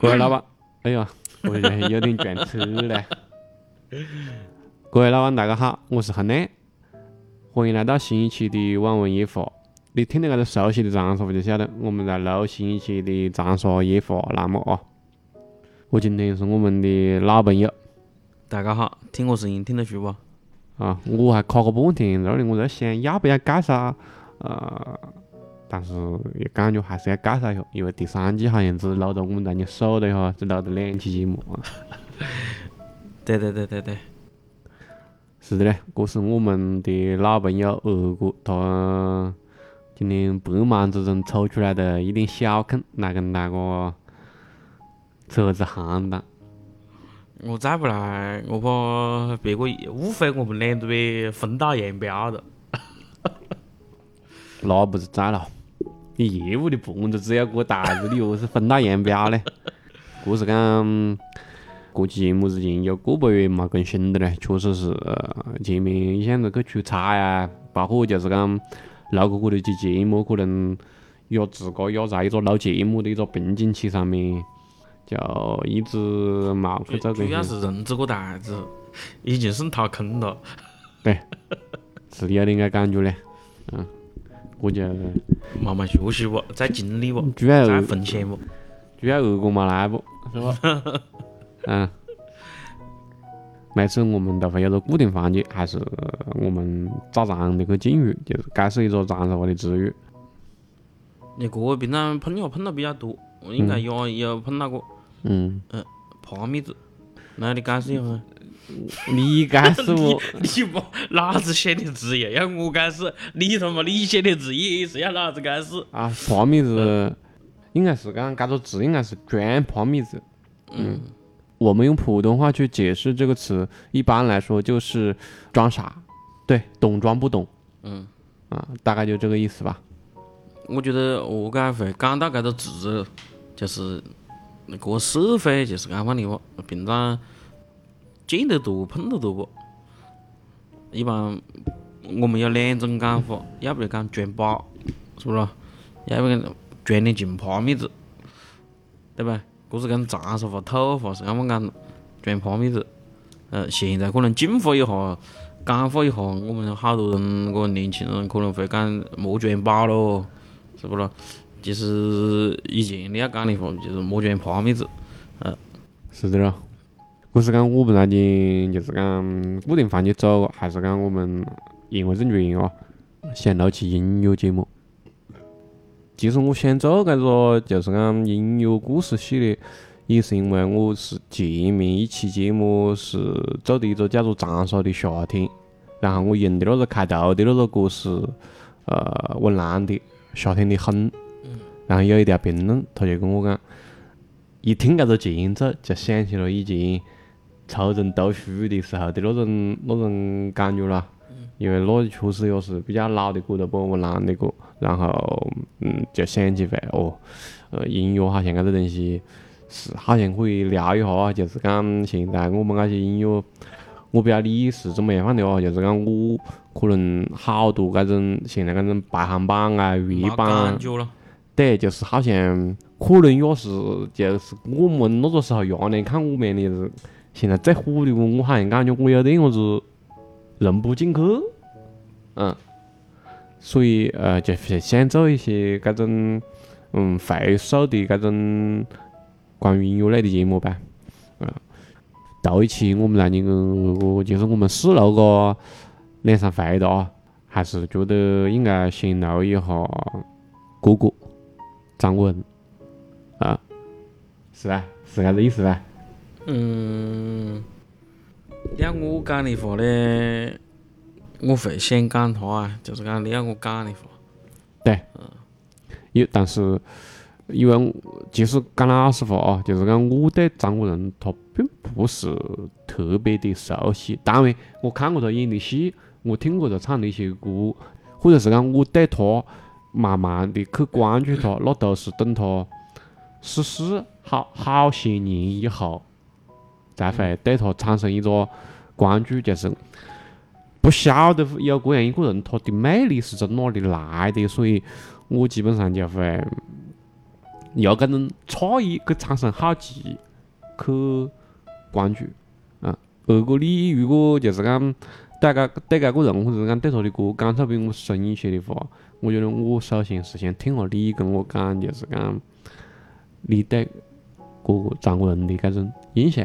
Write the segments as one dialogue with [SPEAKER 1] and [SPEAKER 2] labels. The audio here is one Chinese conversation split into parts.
[SPEAKER 1] 各位老板，哎呀，我有点卷车嘞。各位老板，大家好，我是亨内，欢迎来到新一期的网文夜话。你听到这个熟悉的长沙话，就晓得我们在录新一期的长沙夜话栏目啊。我今天是我们的老朋友，
[SPEAKER 2] 大家好，听我声音听得出不？
[SPEAKER 1] 啊，我还卡个半天，这里我在想要不要介绍，呃，但是也感觉还是要介绍一下，因为第三季好像只录到我们在你数了一下，只录了两期节目啊。
[SPEAKER 2] 对对对对对，
[SPEAKER 1] 是的嘞，这是我们的老朋友二哥，他今天百忙之中抽出来的一点小空来跟大家扯子闲谈。
[SPEAKER 2] 我再不来，我怕别个误会我们两个被分道扬镳了。
[SPEAKER 1] 那不是在了，你业务的盘子只要给我带着，你何是分道扬镳呢？这是 讲，这期节目之前有个把月没更新的嘞，确实是前面一向子去出差呀，包括就是讲录过过的期节目，可能压自个压在一个录节目的一个瓶颈期上面，就一直冇去做更
[SPEAKER 2] 主要。是人这个袋子已经是掏空了。
[SPEAKER 1] 对，是有点个感觉嘞，嗯，我就
[SPEAKER 2] 慢慢学习不，再经历不，
[SPEAKER 1] 主要
[SPEAKER 2] 再分享不。
[SPEAKER 1] 主要二哥没来不，是吧？嗯，每次我们都会有个固定环节，还是我们早上的个进入，就是感受一个长沙话的词语。
[SPEAKER 2] 你这个平常碰也碰到比较多，我应该也有碰到过。
[SPEAKER 1] 嗯，
[SPEAKER 2] 爬米子，那你解释一下。
[SPEAKER 1] 你解释我，
[SPEAKER 2] 你不老子写的字也要我解释，你他妈你写的字也是要老子解释？
[SPEAKER 1] 啊，帕米子应该是讲这个字应该是装帕米子。
[SPEAKER 2] 嗯，
[SPEAKER 1] 我们用普通话去解释这个词，一般来说就是装傻，对，懂装不懂。
[SPEAKER 2] 嗯，
[SPEAKER 1] 啊，大概就这个意思吧。
[SPEAKER 2] 我觉得我该会讲到这个字，就是那个社会就是讲法的话，平常见得多碰得多不？一般我们有两种讲法，要不就讲装把，是不是？要不然装的进帕米子，对吧？这是讲长沙话土话是啷么讲装帕米子。呃，现在可能进化一下，简化一下，我们好多人，个年轻人可能会讲莫装把咯，是不咯？其实以前你要讲的话，就是莫装帕米子。
[SPEAKER 1] 嗯是的咯，我是讲我们那天就是讲固定环节走，还是讲我们言归正传哦，想录期音乐节目。其实我想做搿个就是讲音乐故事系列，也是因为我是前面一期节目是做的一个叫做《长沙的夏天》，然后我用的那个开头的那个歌是呃温岚的《夏天的风》，然后有一条评论，他就跟我讲。一听搿个前奏，就想起了以前初中读书的时候的那种那种感觉了。因为那确实也是比较老的歌了，不我男的歌，然后嗯，就想起来哦，呃，音乐好像搿个东西是好像可以聊一下啊，就是讲现在我们那些音乐，我不晓得你是怎么样放的哦，就是讲我可能好多搿种现在搿种排行榜啊、
[SPEAKER 2] 没
[SPEAKER 1] 月榜。对，就是好像可能也是就是我们那个时候压力看我们的是现在最火的歌，我好像感觉我有点样子人不进去，嗯，所以呃就是想做一些这种嗯会手的这种关于音乐类的节目吧，嗯，头一期我们来那个就是我们试录个两三回的啊，还是觉得应该先录一下哥哥。张文，啊，是啊，是这个意思吧？
[SPEAKER 2] 嗯，要我讲的话呢，我会先讲他啊，就是讲你要我讲的话，
[SPEAKER 1] 对，有，但是因为其实讲老实话啊，就是讲我对张国荣他并不是特别的熟悉。当然，我看过他演的戏，我听过他唱的一些歌，或者是讲我对他慢慢的去关注他，那都是等他逝世好好些年以后，才会对他产生一个关注，就是不晓得有这样一个人，他的魅力是从哪里来的，所以我基本上就会，要搿种诧异去产生好奇去关注，嗯，如果你如果就是讲对搿对搿个人或者是讲对他的歌感触比我深一些的话，我觉得我首先是先听下你跟我讲，就是讲你对搿张国荣的搿种印象。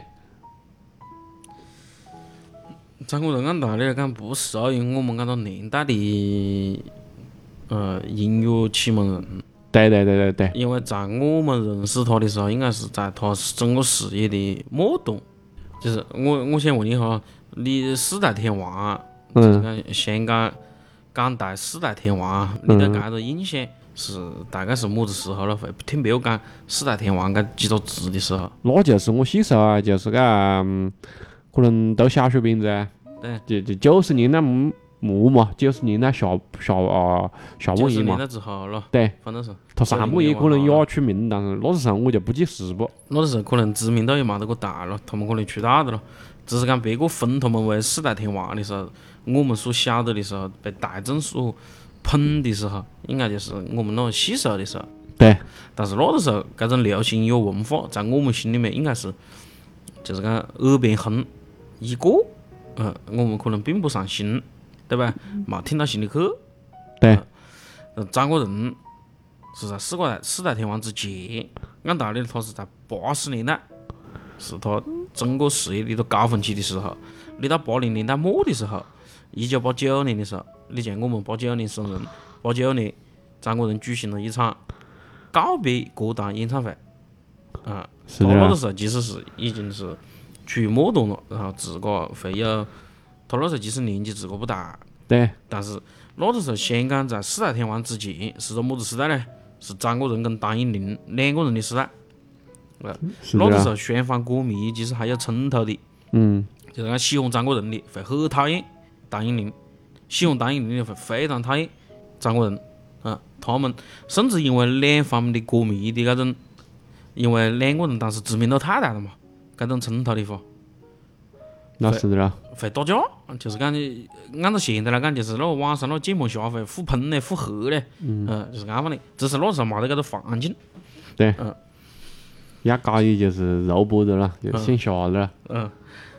[SPEAKER 2] 张国人按道理来讲不属于我们搿个年代的呃音乐启蒙人，
[SPEAKER 1] 对对对对对，
[SPEAKER 2] 因为在我们认识他的时候，应该是在他整个事业的末端。就是我我想问一下，你四大天王，就是
[SPEAKER 1] 嗯，
[SPEAKER 2] 讲香港港台四大天王，你对搿个印象是大概是么子时候了？会听别个讲四大天王搿几个字的时候？
[SPEAKER 1] 那就是我小时候啊，就是搿嗯可能都小学饼子啊，
[SPEAKER 2] 对，
[SPEAKER 1] 就就九十年代末末嘛，九十年代下下啊下半叶嘛，
[SPEAKER 2] 九十年代之后了，
[SPEAKER 1] 对，
[SPEAKER 2] 反正是
[SPEAKER 1] 他上半叶可能也出名，但是那时候我就不记事不。
[SPEAKER 2] 那个时候可能知名度也没得个大了，他们可能出道的了。只是讲别个封他们为四大天王的时候，我们所晓得的时候，被大众所捧的时候，应该就是我们那个细时候的时候。
[SPEAKER 1] 对，
[SPEAKER 2] 但是那个时候，这种流行音乐文化在我们心里面应该是，就是讲耳边红一个，嗯，我们可能并不上心，对吧？没听到心里去。
[SPEAKER 1] 对，
[SPEAKER 2] 呃，张国荣是在四大四大天王之前，按道理他是在八十年代，是他整个事业的一个高峰期的时候。你到八零年代末的时候，一九八九年的时候，你像我们八九年生人，八九年张国荣举行了一场告别歌坛演唱会，啊，
[SPEAKER 1] 是的啊
[SPEAKER 2] 他那个，时候其实是已经是处于末端了，然后自个会有，他那时候其实年纪自个不大，
[SPEAKER 1] 对，
[SPEAKER 2] 但是那个时候香港在四大天王之前是个么子时代呢？是张国荣跟谭咏麟两个人的时代。
[SPEAKER 1] 是的啊，
[SPEAKER 2] 那个时候双方歌迷其实还有冲突的，
[SPEAKER 1] 嗯，
[SPEAKER 2] 就是讲喜欢张国荣的会很讨厌谭咏麟，喜欢谭咏麟的会非常讨厌张国荣。啊，他们甚至因为两方面的歌迷的那种，因为两个人当时知名度太大了嘛，搿种冲突的话
[SPEAKER 1] 那是的啦，
[SPEAKER 2] 会打架，就是讲你按照现在来讲，就是那个网上那个键盘侠会互喷嘞、互黑嘞，嗯，就是安放的。只是那时候没得搿个环境，
[SPEAKER 1] 压高也就是肉搏的啦，就线下的了，
[SPEAKER 2] 嗯，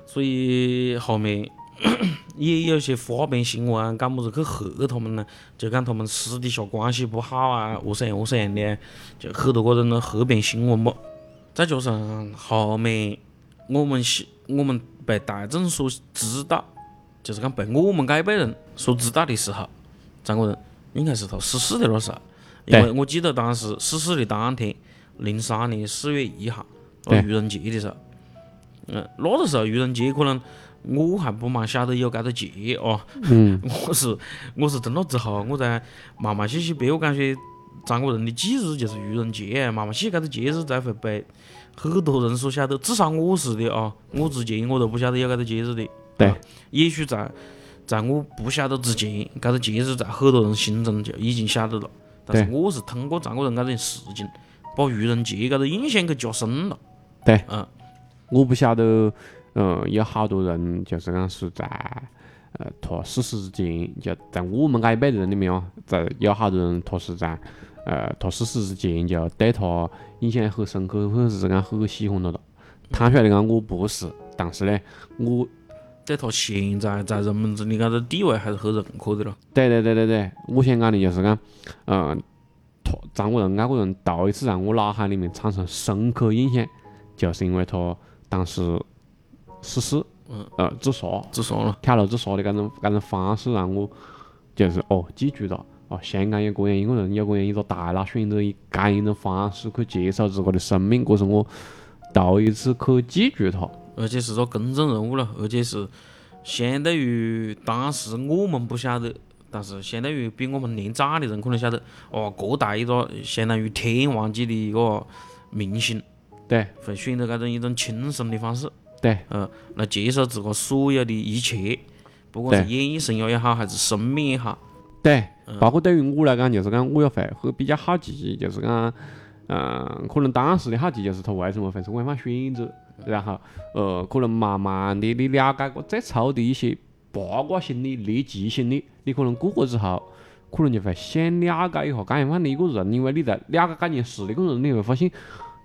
[SPEAKER 2] 所以后面 也有些花边新闻讲么子去黑他们呢，就讲他们私底下关系不好啊，何是样何是样的，就很多个种的黑边新闻吧。再加上后面我们是我们被大众所知道，就是讲被我们这一辈人所知道的时候，张国荣应该是他逝世的那时候，因为我记得当时逝世的当天，零三年四月一号，
[SPEAKER 1] 对。
[SPEAKER 2] 愚人节的时候，嗯，那个时候愚人节可能我还不蛮晓得有搿个节哦，
[SPEAKER 1] 嗯，
[SPEAKER 2] 我是我是从那之后，我才慢慢细细别个感觉张国荣的忌日就是愚人节，慢慢细搿个节日才会被很多人所晓得，至少我是的啊，我之前我都不晓得有搿个节日的。
[SPEAKER 1] 对
[SPEAKER 2] 啊也许在在我不晓得之前，搿个节日在很多人心中就已经晓得了。但是我是通过张国荣搿件事情，把愚人节搿个印象给加深了。
[SPEAKER 1] 对，
[SPEAKER 2] 嗯，
[SPEAKER 1] 我不晓得，嗯，有好多人就是讲是在呃他逝世之前，就在我们这一辈人里面哦，在有好多人他是在呃他逝世之前就对他印象很深刻，或者是讲很喜欢他的。坦率的讲，我不是，但是呢，我
[SPEAKER 2] 对他现在在人们中的搿个地位还是很认可的咯。
[SPEAKER 1] 对对对对对，我想讲的就是讲，嗯，他张国荣那个人头一次让我脑海里面产生深刻印象，就是因为他当时逝世，
[SPEAKER 2] 嗯，
[SPEAKER 1] 呃，自杀，
[SPEAKER 2] 自杀了，
[SPEAKER 1] 跳楼自杀的搿种搿种方式，让我就是哦记住了，哦，香港有这样一个人，有这样一个大佬，选择以这样一种方式去结束自个的生命，这是我头一次去记住他。
[SPEAKER 2] 而且是个公众人物了，而且是相对于当时我们不晓得，但是相对于比我们年长的人可能晓得，哦，各大一个相当于天王级的一个明星，
[SPEAKER 1] 对。
[SPEAKER 2] 会选择这种一种轻松的方式，
[SPEAKER 1] 对，
[SPEAKER 2] 呃，来结束自个所有的一切，不管是演艺生涯也好，还是生命也好，
[SPEAKER 1] 对，包括对于我来讲，就是讲我也会会比较好奇，就是讲，嗯，可能当时的好奇就是他为什么会是官方选择，然后，呃，可能慢慢的你了解过最初的一些八卦心理、猎奇心理，你可能过过之后，可能就会想了解一下干样的一个人，因为你在了解这件事的过程中，你会发现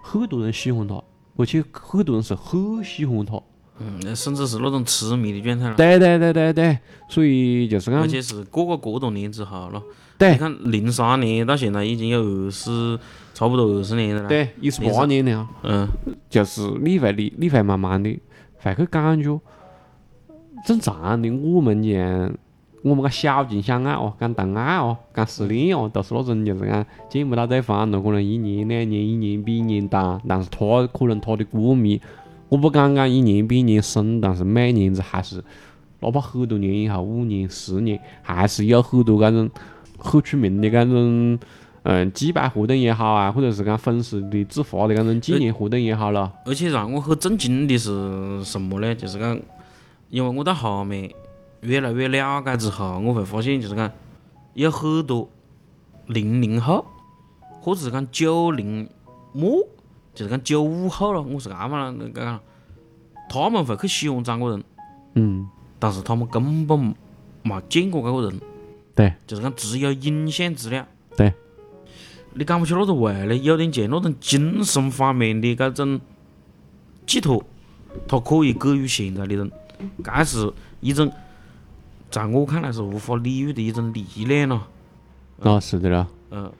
[SPEAKER 1] 很多人喜欢他，而且很多人是很喜欢他。
[SPEAKER 2] 嗯，甚至是那种痴迷的状态了。
[SPEAKER 1] 对对对对对，所以就是讲
[SPEAKER 2] 而，且是过个这多年之后了。
[SPEAKER 1] 对
[SPEAKER 2] 你看零三年到现在已经有二十，差不多二十年了。，
[SPEAKER 1] 对，一十八年了，
[SPEAKER 2] 嗯，
[SPEAKER 1] 就是你会你你会慢慢的会去感觉，正常的我们讲，我们讲小情小爱哦，讲谈爱哦，讲失恋哦，都是那种就是讲见不到对方，了可能一年两年，一年比一年短，但是他可能他的过密，我不敢讲一年比一年深，但是每年子还是，哪怕很多年以后，五年、十年，还是有很多搿种很出名的搿种。嗯，祭拜活动也好啊，或者是讲粉丝的自发的搿种纪念活动也好了，
[SPEAKER 2] 而且让我很震惊的是什么呢？就是讲，因为我到后面越来越了解之后，我会发现就是讲，有很多零零后，或者是讲九零末，就是讲九五后了，我是搿么了，讲，他们会去喜欢张国荣，
[SPEAKER 1] 嗯，
[SPEAKER 2] 但是他们根本没见过搿个人，
[SPEAKER 1] 对，
[SPEAKER 2] 就是讲只有影像资料。
[SPEAKER 1] 对，
[SPEAKER 2] 你讲不出那个味来，有点像那种精神方面的搿种寄托，他可以给予现在的人，搿是一种在我看来是无法理喻的一种力量了。
[SPEAKER 1] 啊，是的了。
[SPEAKER 2] 嗯，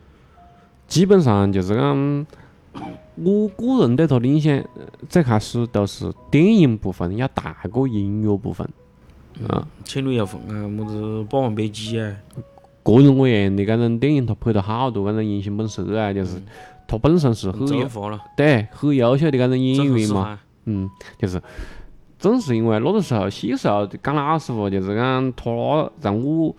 [SPEAKER 1] 基本上就是讲，我个人对他的印象，呃最开始都是电影部分要大过音乐部分。啊，
[SPEAKER 2] 千里有风啊，么子《霸王别姬》啊，
[SPEAKER 1] 各种各样的搿种电影，他拍了好多搿种英雄本色啊，就是他本身是很对很优秀的搿种演员嘛。嗯，就是正是因为那个时候小时候讲老实话，就是讲他让我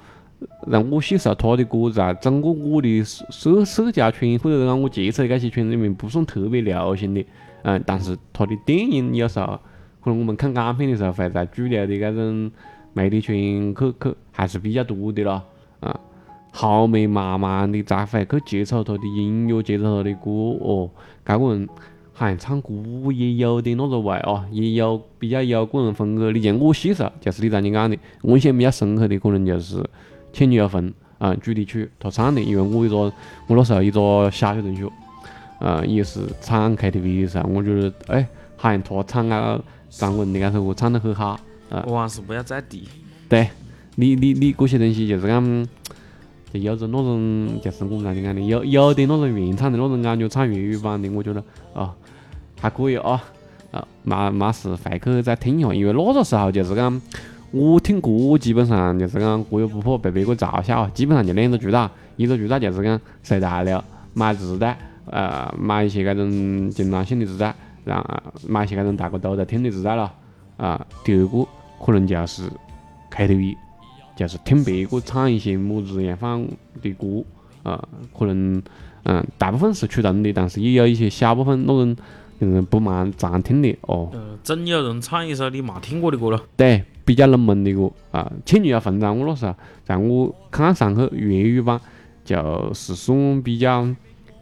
[SPEAKER 1] 让我细时候他的歌在整个我的社社社交圈或者讲我接触的搿些圈子里面不算特别流行的，嗯，但是他的电影有时候可能我们看港片的时候会在主流的搿种媒体圈去去还是比较多的咯，啊。后面慢慢的才会去接触他的音乐，接触他的歌哦，搿个人好像唱歌也有点那个味哦，也有比较有个人风格。你像我细时候，就是你刚才讲的，我印象比较深刻的可能就是《倩女幽魂》啊主题曲，他唱的，因为我一个我那时候一个小学同学，嗯，也是唱 KTV 的时候，我觉得哎，好像他唱啊张国荣的搿首歌唱得很好。啊
[SPEAKER 2] 往事不要再提。
[SPEAKER 1] 对，你你你这些东西就是讲，就有种那种就是我们刚才讲的，有有点那种原唱的那种感觉，唱粤语版的，我觉得啊还可以啊啊，没没事回去再听一下，因为那个时候就是讲我听歌基本上就是讲过又不怕被别个嘲笑，基本上就两个渠道，一个渠道就是讲随大流买磁带，呃买一些搿种经常性的磁带，然后买一些搿种大家都在听的磁带咯，啊，第二个可能就是 KTV。就是听别个唱一些么子样放的歌，呃，可能嗯大部分是主动的，但是也有一些小部分那种嗯不蛮常听的哦，
[SPEAKER 2] 嗯，总有人唱一首你没听过的歌咯。
[SPEAKER 1] 对，比较冷门的歌啊，《倩女幽魂》在我那时候，在我看上去粤语版就是算比较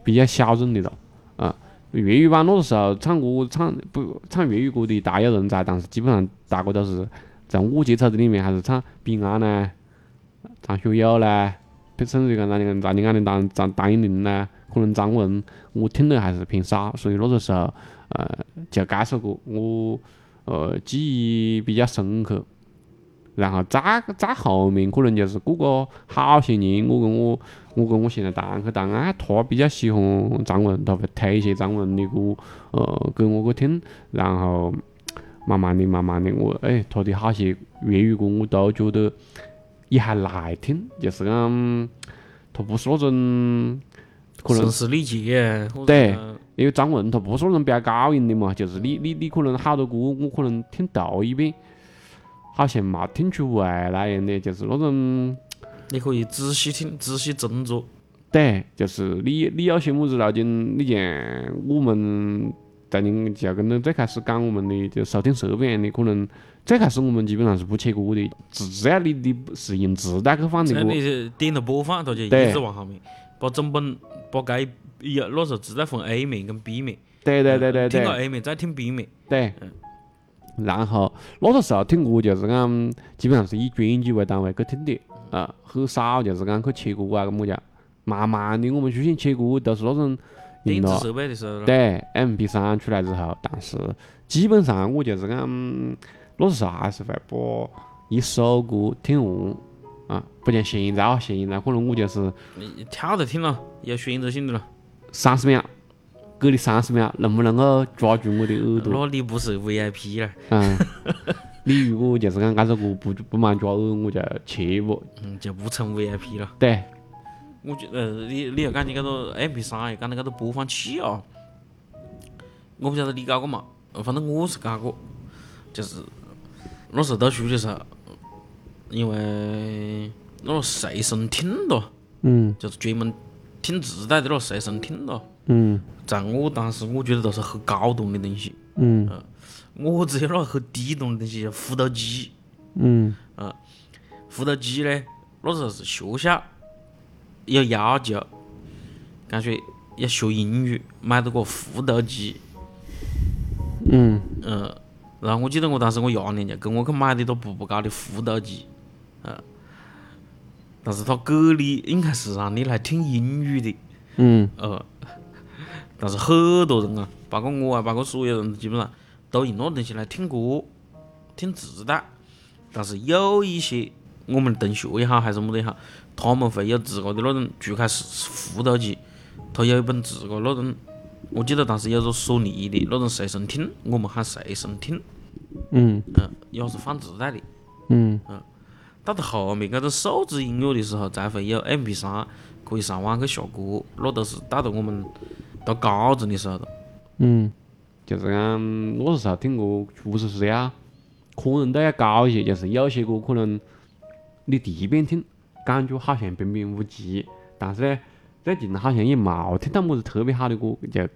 [SPEAKER 1] 比较小众的了啊。粤语版那个时候唱歌唱不唱粤语歌的大有人在，但是基本上大家都是在我接触的里面还是唱彼岸呢、张学友呢，甚至于讲咱讲咱你讲的张张谭咏麟呢，可能张国荣我听的还是偏少，所以那个时候呃就这首歌我呃记忆比较深刻。然后再再后面可能就是过个好些年，我跟我我跟我现在堂去谈啊，他比较喜欢张国荣，他会推一些张国荣的歌，呃，给我去听，然后慢慢的、慢慢的，我哎，他的好些粤语歌我都觉得也还耐听，就是讲他不是那种可能
[SPEAKER 2] 声嘶力竭啊，
[SPEAKER 1] 对因为张国荣他不是那种飙高音的嘛，就是你你你可能好多歌我可能听头一遍，好像没听出味那样的，就是那种
[SPEAKER 2] 你可以仔细听，仔细斟酌。
[SPEAKER 1] 对，就是你你有些么子路径，你像我们在你就跟那最开始讲我们的就收听设备样的，可能最开始我们基本上是不切歌的，只只要你你是用磁带去放的歌，
[SPEAKER 2] 你点了播放，它就一直往后面，把整本把该有那时候只在分 A 面跟 B 面，
[SPEAKER 1] 对对对对
[SPEAKER 2] 听到 A 面再听 B 面，
[SPEAKER 1] 对。然后那个时候听歌就是讲，基本上是以专辑为单位去听的，啊，很少就是讲去切歌啊个么家，慢慢的我们出现切歌都是那种
[SPEAKER 2] 电子设备的时候了，
[SPEAKER 1] 对 MP 3出来之后，但是基本上我就是讲，嗯那时候还是会把一首歌听完啊，不像现在啊，现在可能我就是
[SPEAKER 2] 你跳着听了，有选择性的了。
[SPEAKER 1] 三十秒，给你三十秒，能不能够抓住我的耳朵？
[SPEAKER 2] 那你不是 VIP 了，
[SPEAKER 1] 嗯，你如果就是讲这首歌不不蛮抓耳，我就切不。
[SPEAKER 2] 嗯，就不成 VIP 了。
[SPEAKER 1] 对，
[SPEAKER 2] 我觉呃，你你要讲起搿个 MP 3，又讲到搿个播放器啊，我不晓得你搞过嘛，反正我是搞过，就是那时候读书的时候，因为那个随身听咯，
[SPEAKER 1] 嗯。
[SPEAKER 2] 就是专门听磁带的那个随身听咯，
[SPEAKER 1] 嗯。
[SPEAKER 2] 在我当时我觉得都是很高端的东西，
[SPEAKER 1] 嗯。
[SPEAKER 2] 我只有那个很低端的东西，叫复读机。
[SPEAKER 1] 嗯。
[SPEAKER 2] 啊复读机呢，那时候是学校有要求，感觉要学英语，买到个复读机。
[SPEAKER 1] 嗯。
[SPEAKER 2] 嗯，然后我记得我当时我爷娘就跟我去买的都步步高的复读机，嗯，但是他给你应该是让你来听英语的，
[SPEAKER 1] 嗯。
[SPEAKER 2] 呃，但是很多人啊，包括我啊，包括所有人，基本上都用那东西来听歌、听磁带。但是有一些我们的同学也好，还是么子也好，他们会有自个的那种，除开是复读机，他有一本自个那种，我记得当时有个索尼的那种随身听，我们喊随身听，
[SPEAKER 1] 嗯。
[SPEAKER 2] 嗯，也是放磁带的。
[SPEAKER 1] 嗯
[SPEAKER 2] 到到后面搿种数字音乐的时候，才会有 MP 3可以上网去下歌，那都是到到我们读高中的时候了。
[SPEAKER 1] 嗯，就是讲那时候听歌确实是要，可能都要高一些，就是有些歌可能你第一遍听感觉好像平平无奇，但是呢，最近好像也冇听到么子特别好的歌，就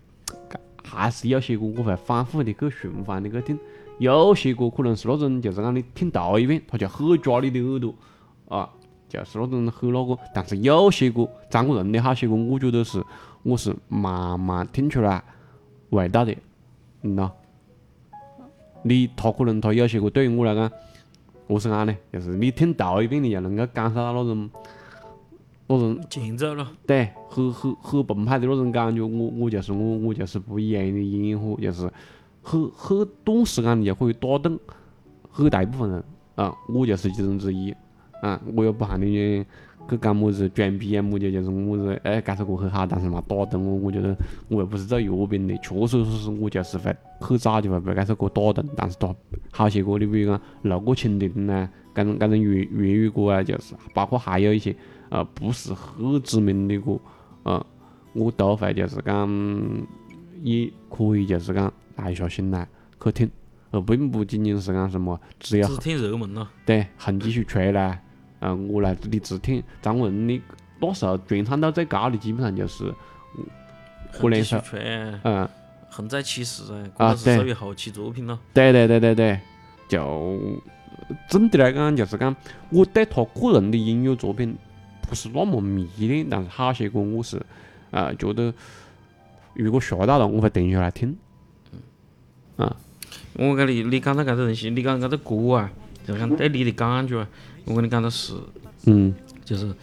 [SPEAKER 1] 还是有些歌我会反复的去循环的去听，有些歌可能是那种就是讲你听头一遍，它就很抓你的耳朵啊，就是那种很那个。但是有些歌，张国荣的好些歌，我觉得是我是慢慢听出来味道的，嗯呐。你他可能他有些歌对于我来讲，我是讲呢，就是你听头一遍，你就能够感受到那种那种
[SPEAKER 2] 前奏咯，
[SPEAKER 1] 对，很很很澎湃的那种感觉，我我就是我，我就是不一样的烟火，就是很很短时间你就可以打动很大一部分人啊，我就是其中之一啊，我也不喊你去讲么子装逼啊么子，就是么子哎，这首歌很好，但是嘛打动我，我觉得我又不是走药病的，确实是我就是会很早就会被这首歌打动，但是他好些歌，你比如讲《路过蜻蜓》呐，这种这种粤粤语歌啊，就是包括还有一些。呃，不是很知名的歌，呃，我都会就是讲，也可以就是讲耐下心来去听，而并不仅仅是讲什么只要
[SPEAKER 2] 只听热门了。
[SPEAKER 1] 对横继续吹来，嗯、我来你只听张国荣的那时候传唱到最高的基本上就是湖南
[SPEAKER 2] 继续，吹，
[SPEAKER 1] 嗯，
[SPEAKER 2] 横在其实哎，
[SPEAKER 1] 啊对
[SPEAKER 2] 属于后期作品了。
[SPEAKER 1] 对对对对对，就总的来讲就是讲，我对他个人的音乐作品不是那么迷恋，但是好些歌我是呃觉得，如果学到了我会停下来听。
[SPEAKER 2] 我跟你，你讲到搿个东西，你讲搿个歌啊，就是讲对你的感觉啊，我跟你讲到是，
[SPEAKER 1] 嗯
[SPEAKER 2] 就是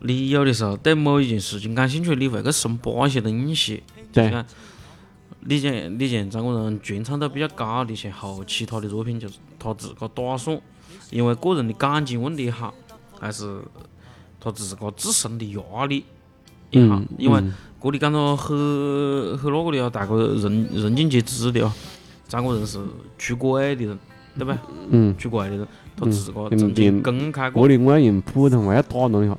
[SPEAKER 2] 你有的时候对某一件事情感兴趣，你会去深扒一些东西。就是
[SPEAKER 1] 对
[SPEAKER 2] 讲，你像你像张国荣传唱度比较高的一些后期他的作品，就是他自个打算，因为个人的感情问题也好，还是他自个自身的压力
[SPEAKER 1] 嗯，
[SPEAKER 2] 因为
[SPEAKER 1] 嗯。
[SPEAKER 2] 这里讲到很很那个的哦，大家人人尽皆知的哦，张国荣是出轨的人，对吧？
[SPEAKER 1] 嗯，
[SPEAKER 2] 出轨的人，他
[SPEAKER 1] 嗯
[SPEAKER 2] 自个
[SPEAKER 1] 嗯
[SPEAKER 2] 曾经
[SPEAKER 1] 嗯
[SPEAKER 2] 公开过，
[SPEAKER 1] 这里我要用普通话要打断一下，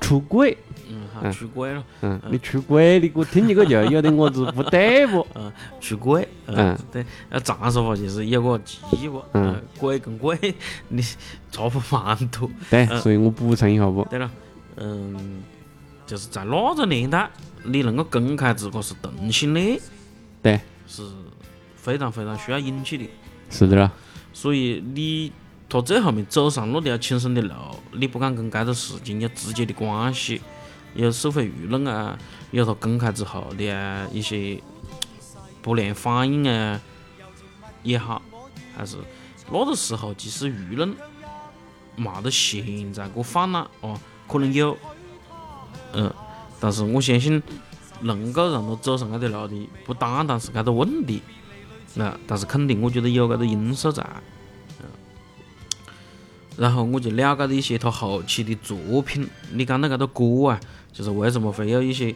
[SPEAKER 1] 出轨，
[SPEAKER 2] 嗯，出轨了，
[SPEAKER 1] 嗯，你出轨，你给我听一个就有点我子不对不？
[SPEAKER 2] 出轨，嗯
[SPEAKER 1] 嗯，
[SPEAKER 2] 对，要长说法就是有个鸡不，
[SPEAKER 1] 嗯。
[SPEAKER 2] 嗯，轨跟鬼 你差不蛮多。
[SPEAKER 1] 对，
[SPEAKER 2] 嗯。
[SPEAKER 1] 所以我补充一下不？
[SPEAKER 2] 对了，嗯，就是在那个年代，你能够公开自个是同性恋，
[SPEAKER 1] 对，
[SPEAKER 2] 是非常非常需要勇气的。
[SPEAKER 1] 是的。啦，
[SPEAKER 2] 所以你他最后面走上那条轻生的路，你不敢跟这个事情有直接的关系，有社会舆论啊，有他公开之后的啊一些不良反应啊也好，还是那个时候即使舆论没得现在这泛滥哦，可能有，嗯，但是我相信能够让他走上这条路的，不单单是这个问题，那但是肯定我觉得有这个因素在，嗯，然后我就了解了一些他后期的作品，你讲到这个歌啊，就是为什么会有一些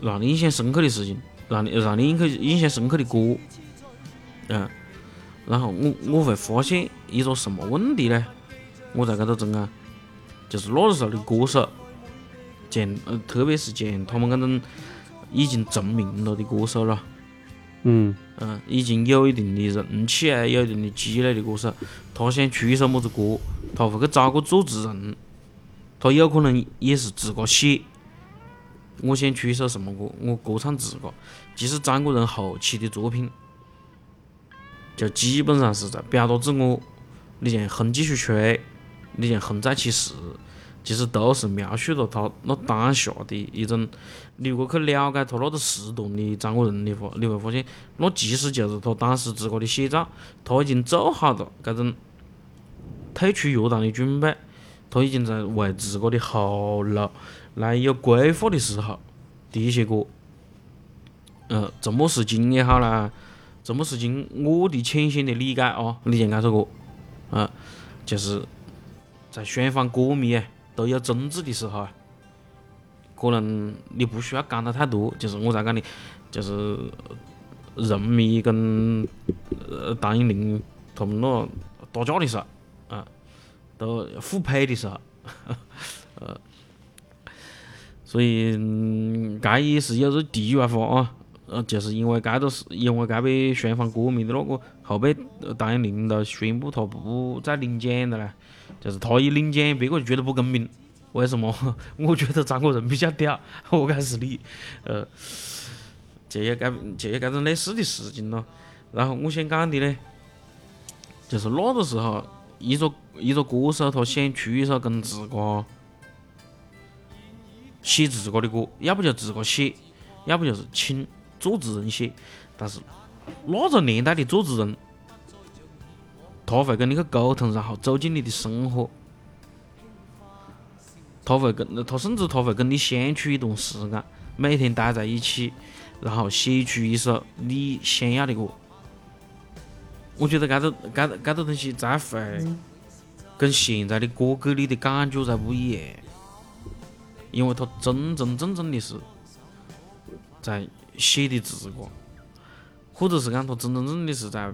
[SPEAKER 2] 让你印象深刻的事情，让你让你印刻印象深刻的歌，嗯。然后我我会发现一个什么问题呢？我在搿个中啊，就是那个时候的歌手，像呃，特别是像他们搿种已经成名了的歌手了，
[SPEAKER 1] 嗯
[SPEAKER 2] 嗯，已经有一定的人气啊，有一定的积累的歌手，他想出一首么子歌，他会去找个作词人，他有可能也是自个写。我想出一首什么歌，我歌唱自个，其实张国荣后期的作品。就基本上是在表达自我，你像《风继续吹》，你像《风再起时》，其实都是描述了他那当下的一种。你如果去了解他那个时段的张国荣的话，你会发现，那其实就是他当时自个的写照。他已经做好了这种退出乐坛的准备，他已经在为自个的后路来有规划的时候的一些歌。呃，这么是经也好啦。这么是经我的浅显的理解啊，你像这首歌，啊，就是在双方歌迷啊都有争执的时候，可能你不需要讲得太多，就是我在讲的，就是人迷跟呃谭咏麟他们那打架的时候，啊，都互拍的时候，呃，所以这也是有个题外话啊。呃，就是因为该个是因为该被双方歌迷的那个，后背谭咏麟都宣布他不再领奖了嘞。就是他一领奖，别个就觉得不公平。为什么？我觉得张国荣比较屌，我该是你。呃，就有该就有该种类似的事情咯。然后我想讲的呢，就是那个时候，一个一个歌手他想出一首跟自个写自个的歌，要不就自个写，要不就是请。作词人写，但是那个年代的作词人，他会跟你去沟通，然后走进你的生活，他会跟他甚至他会跟你相处一段时间，每天待在一起，然后写出一首你想要的歌。我觉得这个这个这个东西才会跟现在的歌给你的感觉才不一样，因为他真真正正的是在。写的自个，或者是讲他真真正正的是在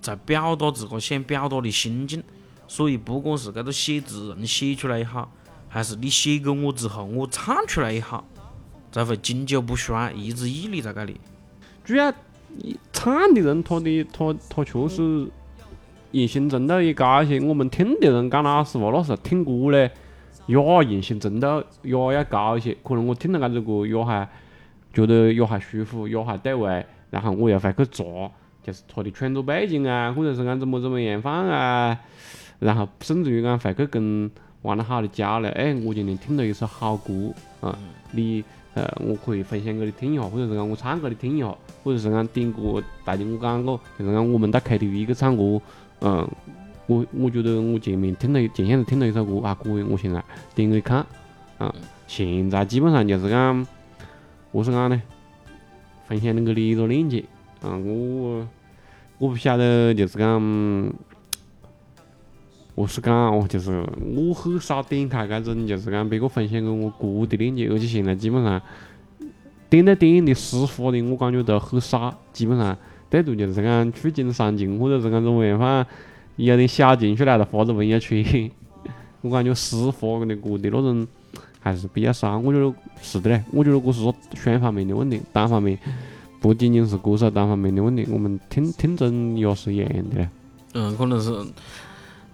[SPEAKER 2] 在表达自个想表达的心境，所以不管是这个写字人写出来也好，还是你写给我之后我唱出来也好，才会经久不衰，一直屹立在这里。
[SPEAKER 1] 主要唱的人他的他他确实言行程度也高一些，我们听的人讲老实话，那时候听歌嘞，也言行正道也要高一些。可能我听了这首歌也还。觉得也还舒服，也还对味，然后我又回去查，就是他的创作背景啊，或者是讲怎么怎么样放啊，然后甚至于讲回去跟玩得好的交流，哎，我今天听了一首好歌啊，你呃，我可以分享给你听一下，或者是讲我唱给你听一下，或者是讲点歌，大家我讲过，就是讲我们到 KTV 去唱歌，嗯，我我觉得我前面听了前些日听了一首歌啊，可以，我现在点给你看，啊，现在基本上就是讲。何是讲呢？分享恁个的一个链接啊！我我不晓得，就是讲，我是讲哦，就是我很少点开这种，就是讲别个分享给我歌的链接，而且现在基本上点到点的私发的，我感觉都很少，基本上最多就是讲触景伤情，或者是讲怎么样，反正有点小情绪来了发个朋友圈，我感觉私发的歌的那种。还是比较少，我觉得是的嘞。我觉得我是说双方面的问题，单方面不仅仅是歌手单方面的问题，我们听听众也是一样的嘞。
[SPEAKER 2] 嗯，可能是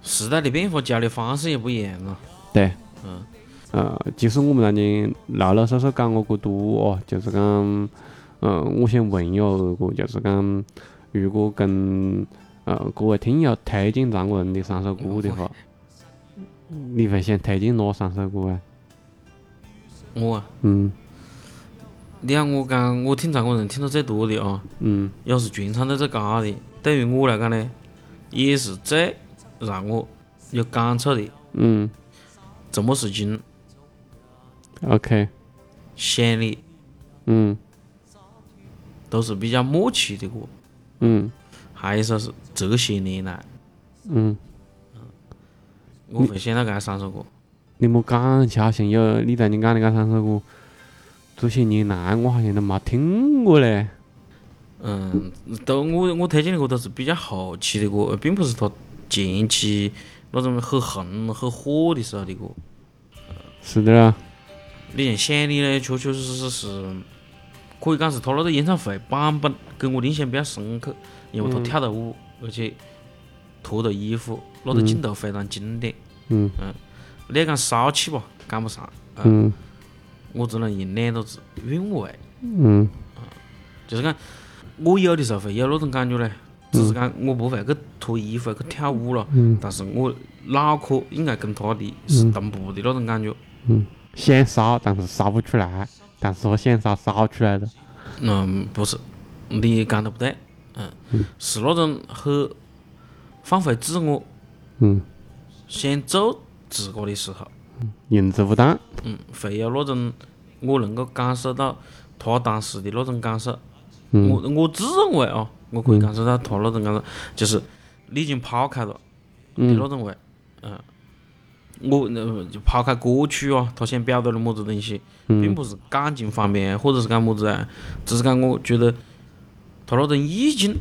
[SPEAKER 2] 时代的变化，交流方式也不一样了。
[SPEAKER 1] 对，嗯，呃，其实我们那天老老实实讲我过多哦，就是讲，嗯，我想问一下二哥，就是讲，如果跟呃各位听友推荐张国荣的三首歌的话，你会想推荐哪三首歌啊？
[SPEAKER 2] 我啊，
[SPEAKER 1] 嗯，
[SPEAKER 2] 你看我讲，我听唱歌人听得最多的啊，
[SPEAKER 1] 嗯，
[SPEAKER 2] 也是全唱得最高的。对于我来讲呢，也是最让我有感触的，
[SPEAKER 1] 嗯。
[SPEAKER 2] 怎么是金
[SPEAKER 1] ，，OK，
[SPEAKER 2] 想你
[SPEAKER 1] 嗯。
[SPEAKER 2] 都是比较默契的歌。
[SPEAKER 1] 嗯。
[SPEAKER 2] 还有一首是这些年来，
[SPEAKER 1] 嗯，
[SPEAKER 2] 我会想到这三首歌。
[SPEAKER 1] 你莫讲起好像有你在你讲的这三首歌，这些年来我好像都没听过嘞。
[SPEAKER 2] 嗯，都我我推荐的歌都是比较后期的歌，并不是他前期那种很红很火的时候的歌。
[SPEAKER 1] 是的啊，
[SPEAKER 2] 你像想你呢，确确实实是可以讲是他那个演唱会版本给我的印象比较深刻，因为他跳的舞，而且脱的衣服，那个镜头非常经典。
[SPEAKER 1] 嗯嗯
[SPEAKER 2] 你要讲骚气吧，赶不上，
[SPEAKER 1] 嗯。
[SPEAKER 2] 我只能用两个字：韵味。
[SPEAKER 1] 嗯。
[SPEAKER 2] 就是讲，我有的时候会有那种感觉嘞，只是讲我不会去脱衣服去跳舞了，
[SPEAKER 1] 嗯。
[SPEAKER 2] 但是我脑壳应该跟他的是同步的那种感觉。
[SPEAKER 1] 嗯，想骚但是骚不出来，但是我想骚骚出来的。
[SPEAKER 2] 嗯，不是，你讲的不对，嗯，是那种很放飞自我，
[SPEAKER 1] 嗯，
[SPEAKER 2] 想做自个的时候，
[SPEAKER 1] 认知不当。
[SPEAKER 2] 嗯，会有那种我能够感受到他当时的那种感受。
[SPEAKER 1] 嗯。
[SPEAKER 2] 我我自认为啊，我可以感受到他那种感受，就是你已经抛开了的
[SPEAKER 1] 嗯
[SPEAKER 2] 那种味，嗯，我呃就抛开歌曲啊，他想表达的么子东西，并不是感情方面或者是讲么子啊，只是讲我觉得他那种意境，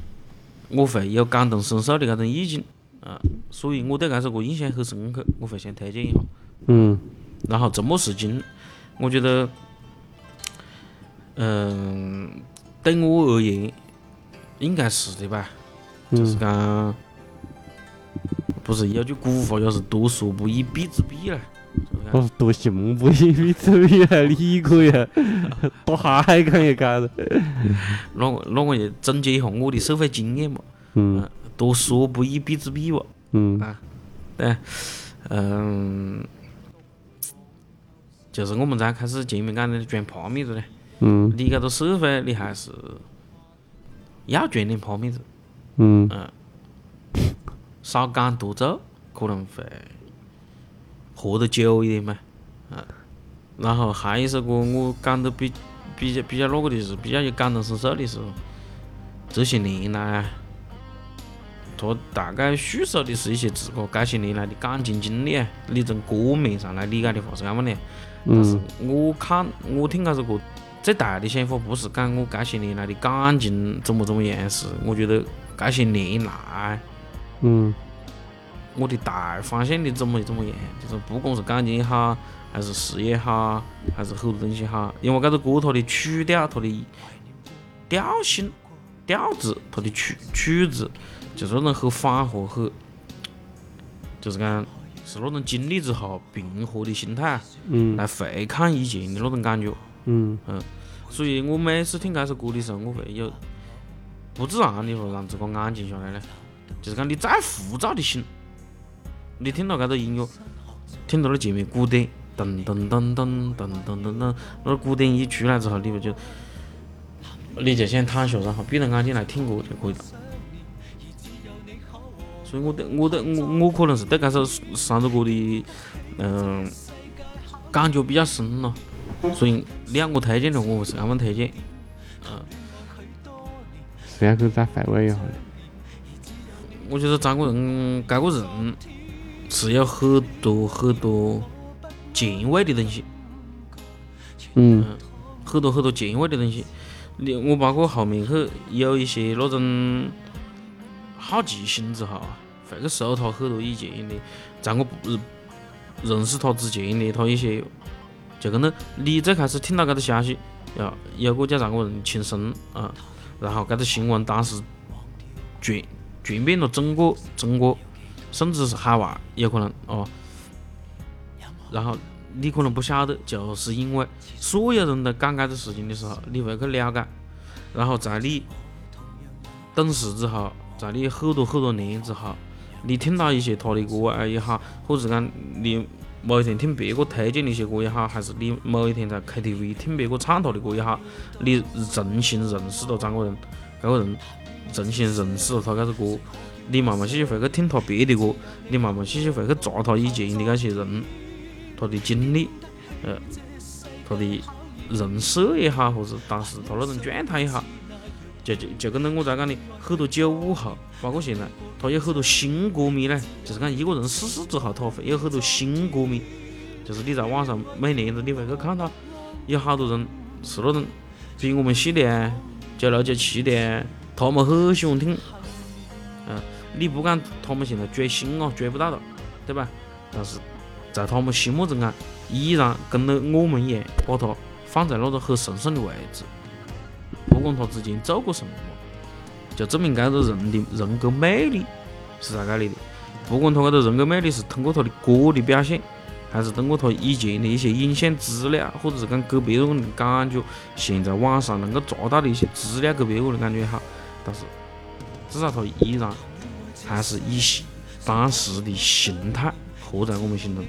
[SPEAKER 2] 我会有感同身受的那种意境，啊，所以我对这首歌印象很深刻，我会想推荐一下。
[SPEAKER 1] 嗯
[SPEAKER 2] 然后沉默是金，我觉得，嗯、对我而言，应该是的吧，就是
[SPEAKER 1] 嗯
[SPEAKER 2] 讲，不是有句古话就是读书不以笔之笔嘞，就是讲
[SPEAKER 1] 我是读信不以笔之笔啊，你可以啊，多海讲一搞的。
[SPEAKER 2] 那我那我就总结一下我的社会经验嘛，
[SPEAKER 1] 嗯
[SPEAKER 2] 读书不以笔之笔吧，
[SPEAKER 1] 嗯。
[SPEAKER 2] 对，嗯、就是我们在开始前面讲的转帕米子呢。
[SPEAKER 1] 嗯。
[SPEAKER 2] 你搿个社会，你还是要卷点泡面子，
[SPEAKER 1] 嗯。
[SPEAKER 2] 少讲多做，可能会活得久一点嘛。嗯，然后还有一首歌，我讲得比比较比较那个的是比较有感同身受的是，这些年来，他大概叙述的是一些自个这些年来的感情经历啊。你从歌面上来理解的话是这么的，但是
[SPEAKER 1] 嗯
[SPEAKER 2] 我看我听这首歌，最大的想法不是讲我这些年来的感情怎么怎么样，是我觉得这些年来
[SPEAKER 1] 嗯
[SPEAKER 2] 我的大方向的怎么怎么样，就是不管是感情也好，还是事业好，还是很多东西好，因为这首歌它的曲调、它的调性、调子、它的曲曲子，就是那种很缓和、很，就是讲是那种经历之后平和的心态
[SPEAKER 1] 嗯
[SPEAKER 2] 来回看以前的那种感觉。
[SPEAKER 1] 嗯
[SPEAKER 2] 所以我每次听这首歌的时候，我会有不自然的会让自个安静下来呢。就是讲你再浮躁的心，你听到这个音乐，听到那前面鼓点，噔噔噔噔噔噔噔噔，那个鼓点一出来之后，你不就你就先躺下，然后闭着眼睛来听歌就可以了。所以我对我对我我可能是对这首三首歌的嗯、感觉比较深咯。所以你要我推荐的话，我会是这么推荐。
[SPEAKER 1] 这样可以再回味一下的。
[SPEAKER 2] 我觉得张国荣这个人是有很多很多前卫的东西，
[SPEAKER 1] 嗯
[SPEAKER 2] 很多很多前卫的东西。你我包括后面去有一些那种好奇心之后啊，会去搜他很多以前的，在我不认识他之前的他一些，就跟那你最开始听到这个消息，要有个叫张国荣轻生啊，然后这个新闻当时传传遍了整个中国，甚至是海外有可能哦。然后你可能不晓得，就是因为所有人都讲这个事情的时候，你会去了解，然后在你懂事之后，在你很多很多年之后，你听到一些他的歌啊也好，或者讲你某一天听别个推荐的一些歌也好，还是你某一天在 KTV 听别个唱他的歌也好，你重新认识了张国荣，这个人重新认识了他这个歌，你慢慢细细会去听他别的歌，你慢慢细细会去查他以前的那些人，他的经历，呃，他的人设也好，或者当时他那种状态也好，就就就跟到我才讲的，很多九五后，包括现在，他有很多新歌迷呢，就是讲一个人逝世之后，他会有很多新歌迷，就是你在网上每年都你会去看到，有好多人是那种比我们细的啊，九六九七的啊，他们很喜欢听，嗯。你不讲他们现在追星哦，追不到了，对吧？但是在他们心目中啊，依然跟了我们一样，把他放在那个很神圣的位置。不管他之前做过什么，就证明这个人的人格魅力是在这里的。不管他这个人格魅力是通过他的歌的表现，还是通过他以前的一些影像资料，或者是讲给别人的感觉，现在网上能够查到的一些资料给别个的感觉也好，但是至少他依然。还是以当时的形态活在我们心中。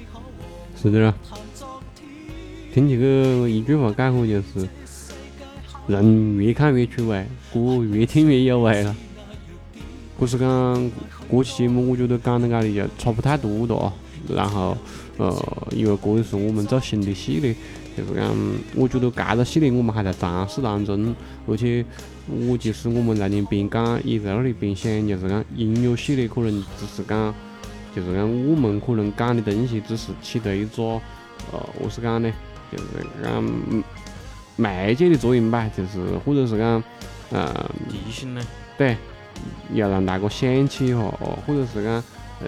[SPEAKER 1] 是的啦，听这个一句话概括就是：人越看越出味，歌越听越有味了。可是讲这期节目，我觉得讲到这里就差不太多哒啊。然后，呃，因为这也是我们做新的系列。就是讲，我觉得这个系列我们还在尝试当中，而且我其实我们在那边讲也在那里边想，就是讲音乐系列可能只是讲，就是讲我们可能讲的东西只是起到一个，呃，我是讲呢，就是讲媒介的作用吧，就是或者是讲，呃，
[SPEAKER 2] 提醒呢，
[SPEAKER 1] 对，要让大家想起一下，哦，或者是讲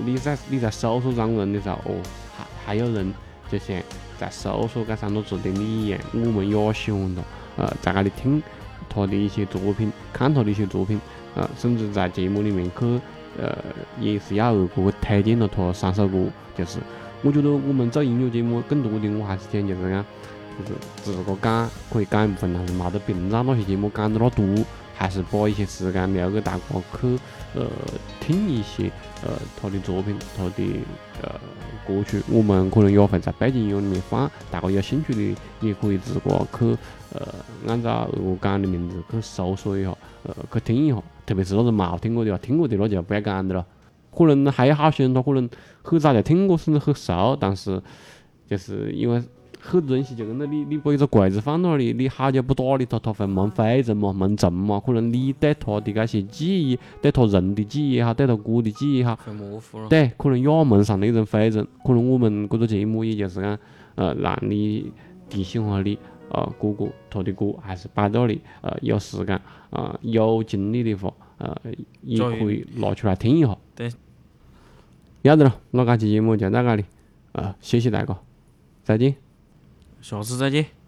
[SPEAKER 1] 你在你在搜索张人的时候，哦，还还有人就像。在搜索这三个字的你一样，我们也喜欢他。呃，在那里听他的一些作品，看他的一些作品，呃，甚至在节目里面去，呃，也是要二哥推荐了他三首歌。就是我觉得我们做音乐节目，更多的我还是讲就是讲，就是自个讲可以讲一部分，但是没得平常那些节目讲得那多。还是把一些时间留给大家去呃听一些呃他的作品，他的呃歌曲，我们可能也会在背景音乐里面放，大家有兴趣的也可以自个去呃按照我讲的名字去搜索一下，呃去听一下，特别是那种没听过的啊，听过的那就不要讲的了。可能还有好些人他可能很早就听过，甚至很熟，但是就是因为。很多东西就跟着你，你把一个柜子放那里，你好久不打理它，它会蒙灰尘嘛，蒙尘嘛。可能你对它的那些记忆，对它人的记忆也好，对它歌的记忆也好，
[SPEAKER 2] 会模糊了。
[SPEAKER 1] 对，可能也蒙上了一层灰尘。可能我们这个节目也就是讲，呃，让你提醒下你，呃，哥哥他的歌还是摆那里，呃，有时间，呃，有精力的话，呃，也可以拿出来听一下。
[SPEAKER 2] 对。
[SPEAKER 1] 要得了，那这期节目就到这里，呃，谢谢大家，再见。
[SPEAKER 2] 下次再见。